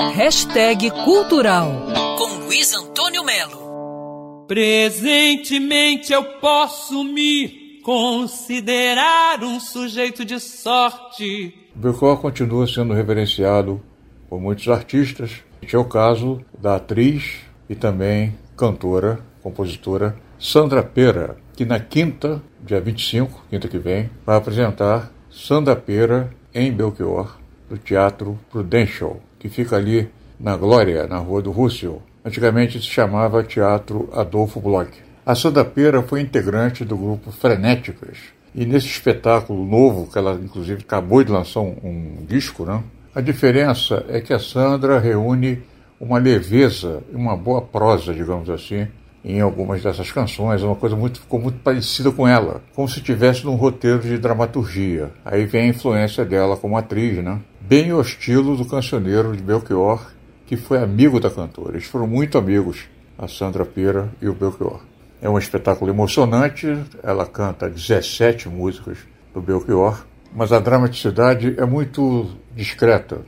Hashtag Cultural com Luiz Antônio Melo. Presentemente eu posso me considerar um sujeito de sorte. Belchior continua sendo reverenciado por muitos artistas. Este é o caso da atriz e também cantora, compositora Sandra Pera, que na quinta, dia 25, quinta que vem, vai apresentar Sandra Pera em Belchior, do Teatro Prudential, que fica ali na Glória, na Rua do Rússio. Antigamente se chamava Teatro Adolfo Bloch. A Sandra Pera foi integrante do grupo Frenéticas. E nesse espetáculo novo, que ela inclusive acabou de lançar um, um disco, né? a diferença é que a Sandra reúne uma leveza e uma boa prosa, digamos assim, em algumas dessas canções, é uma coisa muito ficou muito parecida com ela, como se tivesse num roteiro de dramaturgia. Aí vem a influência dela como atriz, né? Bem o estilo do cancioneiro de Belchior, que foi amigo da cantora. Eles foram muito amigos, a Sandra Pera e o Belchior. É um espetáculo emocionante, ela canta 17 músicas do Belchior, mas a dramaticidade é muito discreta,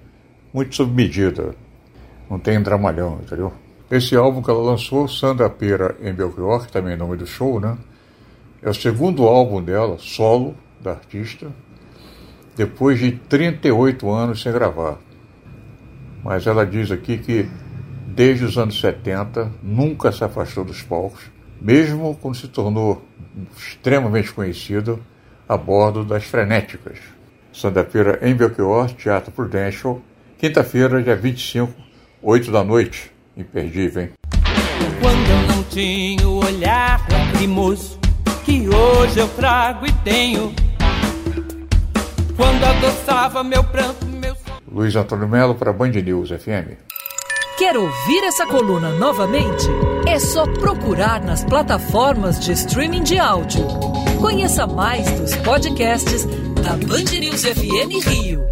muito sob medida. Não tem dramalhão, entendeu? Esse álbum que ela lançou, Sandra Pera em Belchior, que também é nome do show, né? É o segundo álbum dela, solo, da artista, depois de 38 anos sem gravar. Mas ela diz aqui que desde os anos 70 nunca se afastou dos palcos, mesmo quando se tornou extremamente conhecida a bordo das frenéticas. Sandra Pera em Belchior, Teatro Prudential, quinta-feira, dia 25, 8 da noite imperdível, hein? Quando eu não tinha o olhar lacrimoso que hoje eu trago e tenho. Quando adoçava meu pranto, meu Luiz Antônio Melo para Band News FM. Quer ouvir essa coluna novamente? É só procurar nas plataformas de streaming de áudio. Conheça mais dos podcasts da Band News FM Rio.